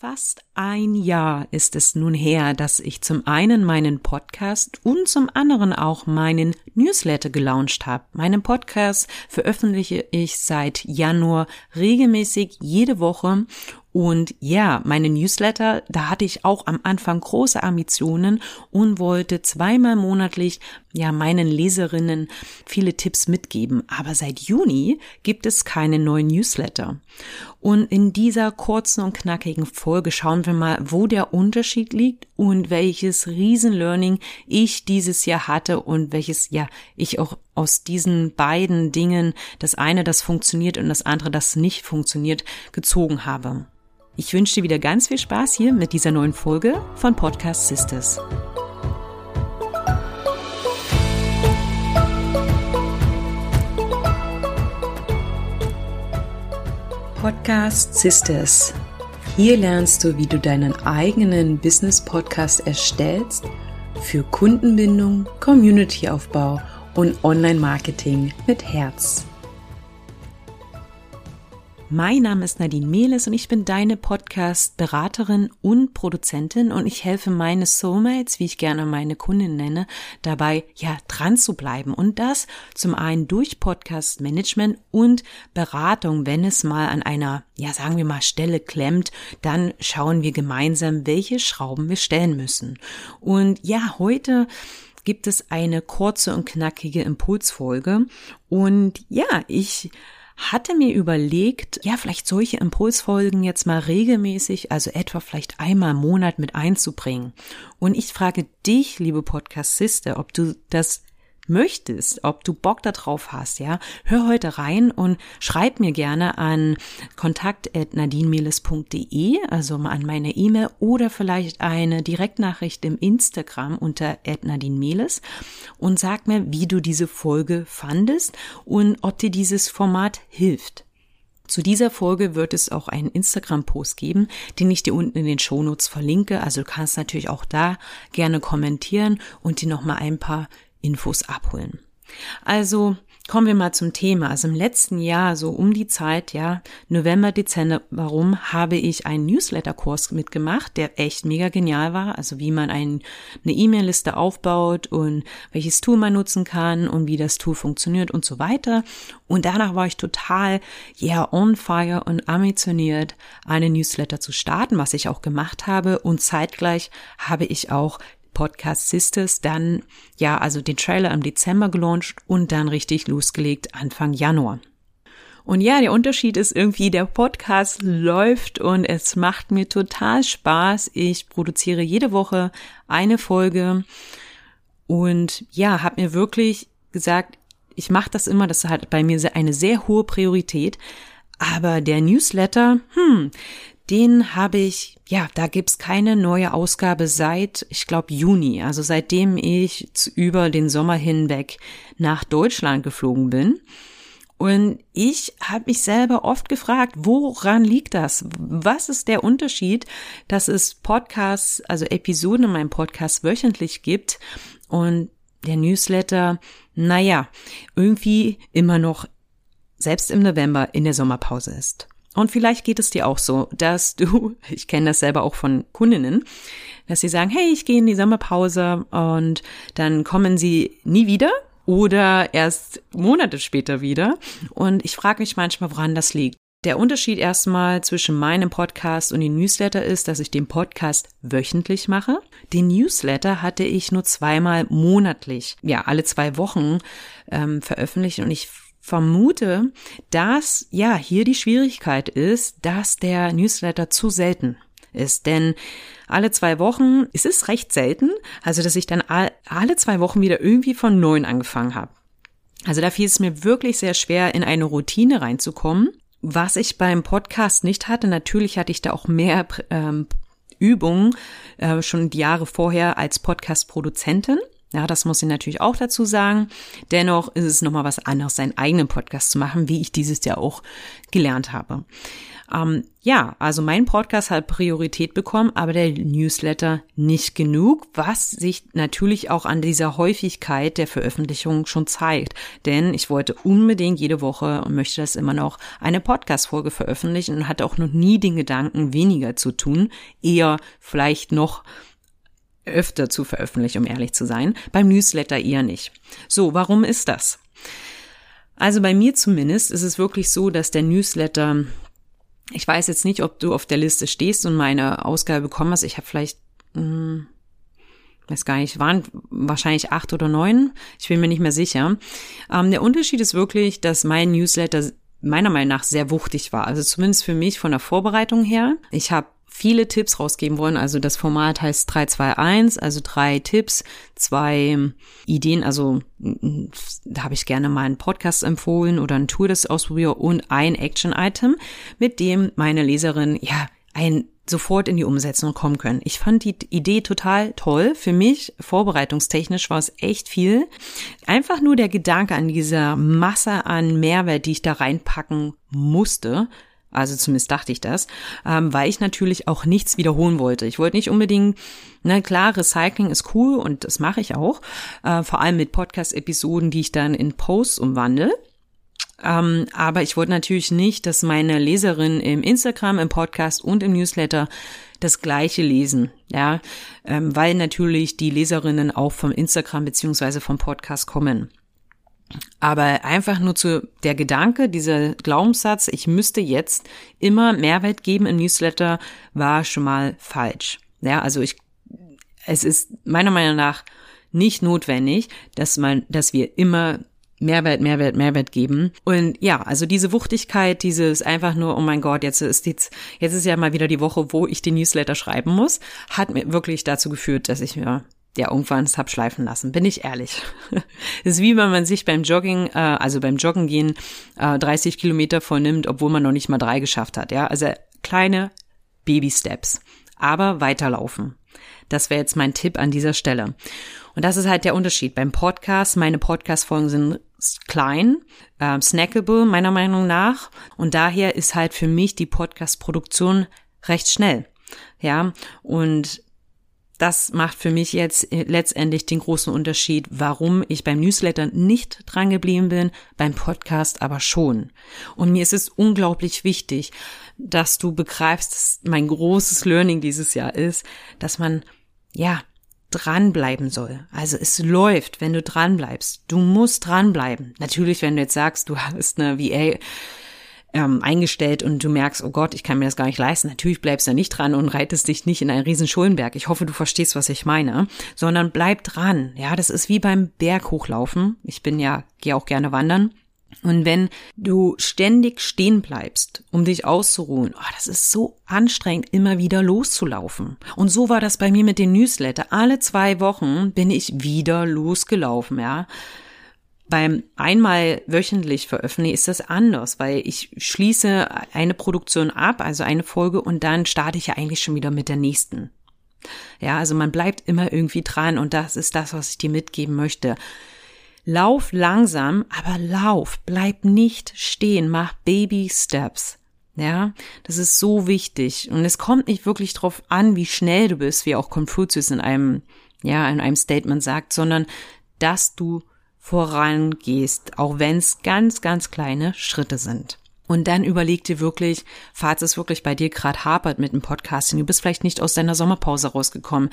Fast ein Jahr ist es nun her, dass ich zum einen meinen Podcast und zum anderen auch meinen Newsletter gelauncht habe. Meinen Podcast veröffentliche ich seit Januar regelmäßig jede Woche und ja, meine Newsletter, da hatte ich auch am Anfang große Ambitionen und wollte zweimal monatlich ja meinen Leserinnen viele Tipps mitgeben. Aber seit Juni gibt es keine neuen Newsletter. Und in dieser kurzen und knackigen Folge schauen wir mal, wo der Unterschied liegt und welches Riesenlearning ich dieses Jahr hatte und welches ja ich auch aus diesen beiden Dingen, das eine, das funktioniert und das andere, das nicht funktioniert, gezogen habe. Ich wünsche dir wieder ganz viel Spaß hier mit dieser neuen Folge von Podcast Sisters. Podcast Sisters. Hier lernst du, wie du deinen eigenen Business Podcast erstellst für Kundenbindung, Communityaufbau und Online-Marketing mit Herz. Mein Name ist Nadine Mehles und ich bin deine Podcast-Beraterin und Produzentin und ich helfe meine Soulmates, wie ich gerne meine Kundin nenne, dabei, ja, dran zu bleiben und das zum einen durch Podcast-Management und Beratung, wenn es mal an einer, ja, sagen wir mal, Stelle klemmt, dann schauen wir gemeinsam, welche Schrauben wir stellen müssen. Und ja, heute gibt es eine kurze und knackige Impulsfolge und ja, ich hatte mir überlegt, ja, vielleicht solche Impulsfolgen jetzt mal regelmäßig, also etwa vielleicht einmal im Monat mit einzubringen. Und ich frage dich, liebe Podcast-Sister, ob du das möchtest, ob du Bock darauf hast, ja, hör heute rein und schreib mir gerne an kontakt.nadinemeles.de, also an meine E-Mail oder vielleicht eine Direktnachricht im Instagram unter @nadinemeles und sag mir, wie du diese Folge fandest und ob dir dieses Format hilft. Zu dieser Folge wird es auch einen Instagram-Post geben, den ich dir unten in den Shownotes verlinke. Also du kannst natürlich auch da gerne kommentieren und dir nochmal ein paar Infos abholen. Also kommen wir mal zum Thema. Also im letzten Jahr, so um die Zeit, ja, November, Dezember, warum habe ich einen Newsletter-Kurs mitgemacht, der echt mega genial war. Also wie man ein, eine E-Mail-Liste aufbaut und welches Tool man nutzen kann und wie das Tool funktioniert und so weiter. Und danach war ich total, ja, yeah, on fire und ambitioniert, eine Newsletter zu starten, was ich auch gemacht habe. Und zeitgleich habe ich auch Podcast Sisters dann, ja, also den Trailer im Dezember gelauncht und dann richtig losgelegt Anfang Januar. Und ja, der Unterschied ist irgendwie, der Podcast läuft und es macht mir total Spaß. Ich produziere jede Woche eine Folge und ja, habe mir wirklich gesagt, ich mache das immer, das hat bei mir eine sehr hohe Priorität. Aber der Newsletter, hm, den habe ich, ja, da gibt's keine neue Ausgabe seit, ich glaube, Juni, also seitdem ich über den Sommer hinweg nach Deutschland geflogen bin. Und ich habe mich selber oft gefragt, woran liegt das? Was ist der Unterschied, dass es Podcasts, also Episoden in meinem Podcast wöchentlich gibt und der Newsletter, naja, irgendwie immer noch selbst im November in der Sommerpause ist. Und vielleicht geht es dir auch so, dass du, ich kenne das selber auch von Kundinnen, dass sie sagen, hey, ich gehe in die Sommerpause und dann kommen sie nie wieder oder erst Monate später wieder. Und ich frage mich manchmal, woran das liegt. Der Unterschied erstmal zwischen meinem Podcast und dem Newsletter ist, dass ich den Podcast wöchentlich mache. Den Newsletter hatte ich nur zweimal monatlich, ja, alle zwei Wochen ähm, veröffentlicht und ich vermute, dass ja hier die Schwierigkeit ist, dass der Newsletter zu selten ist. Denn alle zwei Wochen ist es recht selten, also dass ich dann alle zwei Wochen wieder irgendwie von neun angefangen habe. Also da fiel es mir wirklich sehr schwer, in eine Routine reinzukommen. Was ich beim Podcast nicht hatte, natürlich hatte ich da auch mehr ähm, Übungen äh, schon die Jahre vorher als Podcast-Produzentin. Ja, das muss ich natürlich auch dazu sagen. Dennoch ist es nochmal was anderes, seinen eigenen Podcast zu machen, wie ich dieses Jahr auch gelernt habe. Ähm, ja, also mein Podcast hat Priorität bekommen, aber der Newsletter nicht genug, was sich natürlich auch an dieser Häufigkeit der Veröffentlichung schon zeigt. Denn ich wollte unbedingt jede Woche und möchte das immer noch eine Podcast-Folge veröffentlichen und hatte auch noch nie den Gedanken, weniger zu tun, eher vielleicht noch öfter zu veröffentlichen, um ehrlich zu sein. Beim Newsletter eher nicht. So, warum ist das? Also bei mir zumindest ist es wirklich so, dass der Newsletter, ich weiß jetzt nicht, ob du auf der Liste stehst und meine Ausgabe bekommen hast. Ich habe vielleicht, hm, weiß gar nicht, waren wahrscheinlich acht oder neun. Ich bin mir nicht mehr sicher. Ähm, der Unterschied ist wirklich, dass mein Newsletter meiner Meinung nach sehr wuchtig war. Also zumindest für mich von der Vorbereitung her. Ich habe viele Tipps rausgeben wollen. Also das Format heißt 321, also drei Tipps, zwei Ideen. Also da habe ich gerne mal einen Podcast empfohlen oder ein Tour, das ausprobiere und ein Action-Item, mit dem meine Leserin ja ein sofort in die Umsetzung kommen können. Ich fand die Idee total toll. Für mich, vorbereitungstechnisch, war es echt viel. Einfach nur der Gedanke an dieser Masse an Mehrwert, die ich da reinpacken musste, also zumindest dachte ich das, ähm, weil ich natürlich auch nichts wiederholen wollte. Ich wollte nicht unbedingt, na klar, Recycling ist cool und das mache ich auch, äh, vor allem mit Podcast-Episoden, die ich dann in Posts umwandle. Ähm, aber ich wollte natürlich nicht, dass meine Leserinnen im Instagram, im Podcast und im Newsletter das gleiche lesen, ja, ähm, weil natürlich die Leserinnen auch vom Instagram beziehungsweise vom Podcast kommen. Aber einfach nur zu der Gedanke, dieser Glaubenssatz, ich müsste jetzt immer Mehrwert geben im Newsletter, war schon mal falsch. Ja, also ich, es ist meiner Meinung nach nicht notwendig, dass man, dass wir immer Mehrwert, Mehrwert, Mehrwert geben. Und ja, also diese Wuchtigkeit, dieses einfach nur, oh mein Gott, jetzt ist jetzt, jetzt ist ja mal wieder die Woche, wo ich die Newsletter schreiben muss, hat mir wirklich dazu geführt, dass ich mir ja irgendwann es hab schleifen lassen, bin ich ehrlich. Es ist wie wenn man sich beim Jogging, äh, also beim Joggen gehen, äh, 30 Kilometer vornimmt, obwohl man noch nicht mal drei geschafft hat. Ja, also kleine Baby Steps, aber weiterlaufen. Das wäre jetzt mein Tipp an dieser Stelle. Und das ist halt der Unterschied. Beim Podcast, meine Podcast-Folgen sind klein, äh, snackable meiner Meinung nach. Und daher ist halt für mich die Podcast-Produktion recht schnell. Ja, und das macht für mich jetzt äh, letztendlich den großen Unterschied, warum ich beim Newsletter nicht dran geblieben bin, beim Podcast aber schon. Und mir ist es unglaublich wichtig, dass du begreifst, dass mein großes Learning dieses Jahr ist, dass man, ja, dranbleiben soll. Also es läuft, wenn du dranbleibst. Du musst dranbleiben. Natürlich, wenn du jetzt sagst, du hast eine VA, ähm, eingestellt und du merkst, oh Gott, ich kann mir das gar nicht leisten. Natürlich bleibst du nicht dran und reitest dich nicht in einen riesen Schuldenberg. Ich hoffe, du verstehst, was ich meine, sondern bleib dran. Ja, das ist wie beim Berg hochlaufen. Ich bin ja, gehe auch gerne wandern. Und wenn du ständig stehen bleibst, um dich auszuruhen, oh, das ist so anstrengend, immer wieder loszulaufen. Und so war das bei mir mit den Newsletter. Alle zwei Wochen bin ich wieder losgelaufen, ja. Beim einmal wöchentlich veröffentlichen ist das anders, weil ich schließe eine Produktion ab, also eine Folge, und dann starte ich ja eigentlich schon wieder mit der nächsten. Ja, also man bleibt immer irgendwie dran und das ist das, was ich dir mitgeben möchte. Lauf langsam, aber lauf, bleib nicht stehen, mach Baby Steps. Ja, das ist so wichtig. Und es kommt nicht wirklich drauf an, wie schnell du bist, wie auch Konfuzius in einem, ja, in einem Statement sagt, sondern dass du vorangehst, auch wenn es ganz, ganz kleine Schritte sind. Und dann überleg dir wirklich, falls es wirklich bei dir gerade hapert mit dem Podcasting, du bist vielleicht nicht aus deiner Sommerpause rausgekommen,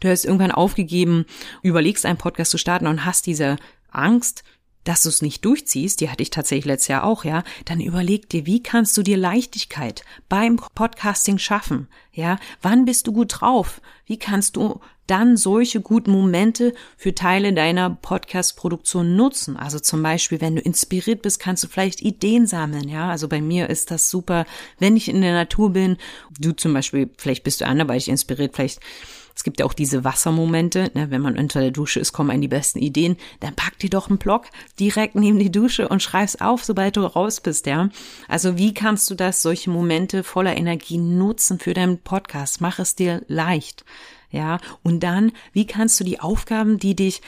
du hast irgendwann aufgegeben, überlegst einen Podcast zu starten und hast diese Angst, dass du es nicht durchziehst, die hatte ich tatsächlich letztes Jahr auch, ja, dann überleg dir, wie kannst du dir Leichtigkeit beim Podcasting schaffen? Ja, wann bist du gut drauf? Wie kannst du dann solche guten Momente für Teile deiner Podcast-Produktion nutzen. Also zum Beispiel, wenn du inspiriert bist, kannst du vielleicht Ideen sammeln. Ja, also bei mir ist das super, wenn ich in der Natur bin. Du zum Beispiel, vielleicht bist du anderweitig inspiriert, vielleicht es gibt ja auch diese Wassermomente, ne, wenn man unter der Dusche ist, kommen einem die besten Ideen. Dann pack dir doch einen Block direkt neben die Dusche und schreib's auf, sobald du raus bist, ja. Also wie kannst du das, solche Momente voller Energie nutzen für deinen Podcast? Mach es dir leicht. Ja, und dann, wie kannst du die Aufgaben, die dich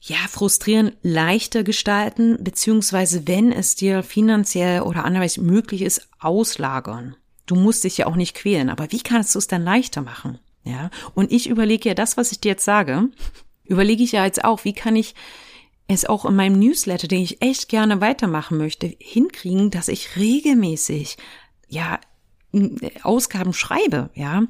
ja, frustrieren, leichter gestalten, beziehungsweise wenn es dir finanziell oder anderweitig möglich ist, auslagern. Du musst dich ja auch nicht quälen, aber wie kannst du es dann leichter machen? Ja, und ich überlege ja das, was ich dir jetzt sage, überlege ich ja jetzt auch, wie kann ich es auch in meinem Newsletter, den ich echt gerne weitermachen möchte, hinkriegen, dass ich regelmäßig, ja, Ausgaben schreibe, ja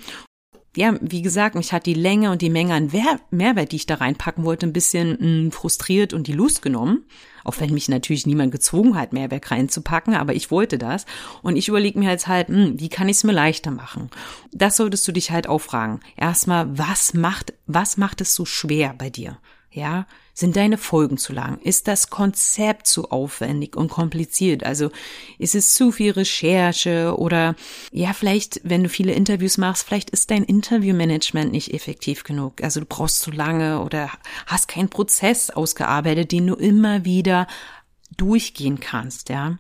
ja, wie gesagt, mich hat die Länge und die Menge an Mehrwert, die ich da reinpacken wollte, ein bisschen hm, frustriert und die Lust genommen. Auch wenn mich natürlich niemand gezwungen hat, Mehrwert reinzupacken, aber ich wollte das. Und ich überlege mir jetzt halt, mh, hm, wie kann ich es mir leichter machen? Das solltest du dich halt auch fragen. Erstmal, was macht, was macht es so schwer bei dir? Ja, sind deine Folgen zu lang? Ist das Konzept zu aufwendig und kompliziert? Also ist es zu viel Recherche oder ja, vielleicht, wenn du viele Interviews machst, vielleicht ist dein Interviewmanagement nicht effektiv genug. Also du brauchst zu lange oder hast keinen Prozess ausgearbeitet, den du immer wieder durchgehen kannst, ja.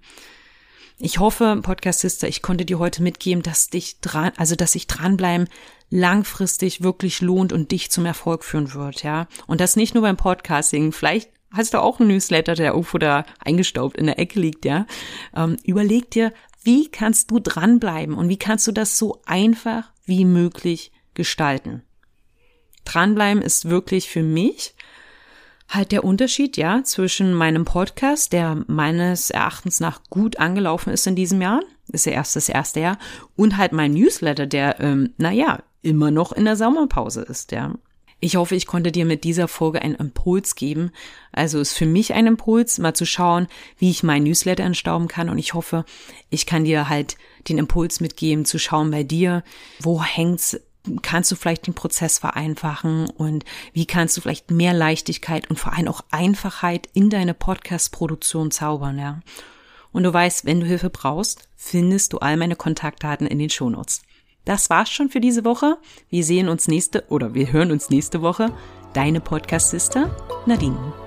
Ich hoffe, Podcast Sister, ich konnte dir heute mitgeben, dass dich dran, also dass ich dranbleiben langfristig wirklich lohnt und dich zum Erfolg führen wird, ja. Und das nicht nur beim Podcasting. Vielleicht hast du auch einen Newsletter, der irgendwo da eingestaubt in der Ecke liegt, ja. Ähm, überleg dir, wie kannst du dranbleiben und wie kannst du das so einfach wie möglich gestalten. Dranbleiben ist wirklich für mich halt der Unterschied, ja, zwischen meinem Podcast, der meines Erachtens nach gut angelaufen ist in diesem Jahr, ist ja erst das erste Jahr, und halt mein Newsletter, der, ähm, naja, immer noch in der Sommerpause ist, ja. Ich hoffe, ich konnte dir mit dieser Folge einen Impuls geben. Also ist für mich ein Impuls, mal zu schauen, wie ich mein Newsletter entstauben kann. Und ich hoffe, ich kann dir halt den Impuls mitgeben, zu schauen bei dir, wo hängt's kannst du vielleicht den Prozess vereinfachen und wie kannst du vielleicht mehr Leichtigkeit und vor allem auch Einfachheit in deine Podcast-Produktion zaubern, ja. Und du weißt, wenn du Hilfe brauchst, findest du all meine Kontaktdaten in den Shownotes. Das war's schon für diese Woche. Wir sehen uns nächste oder wir hören uns nächste Woche. Deine Podcast-Sister Nadine.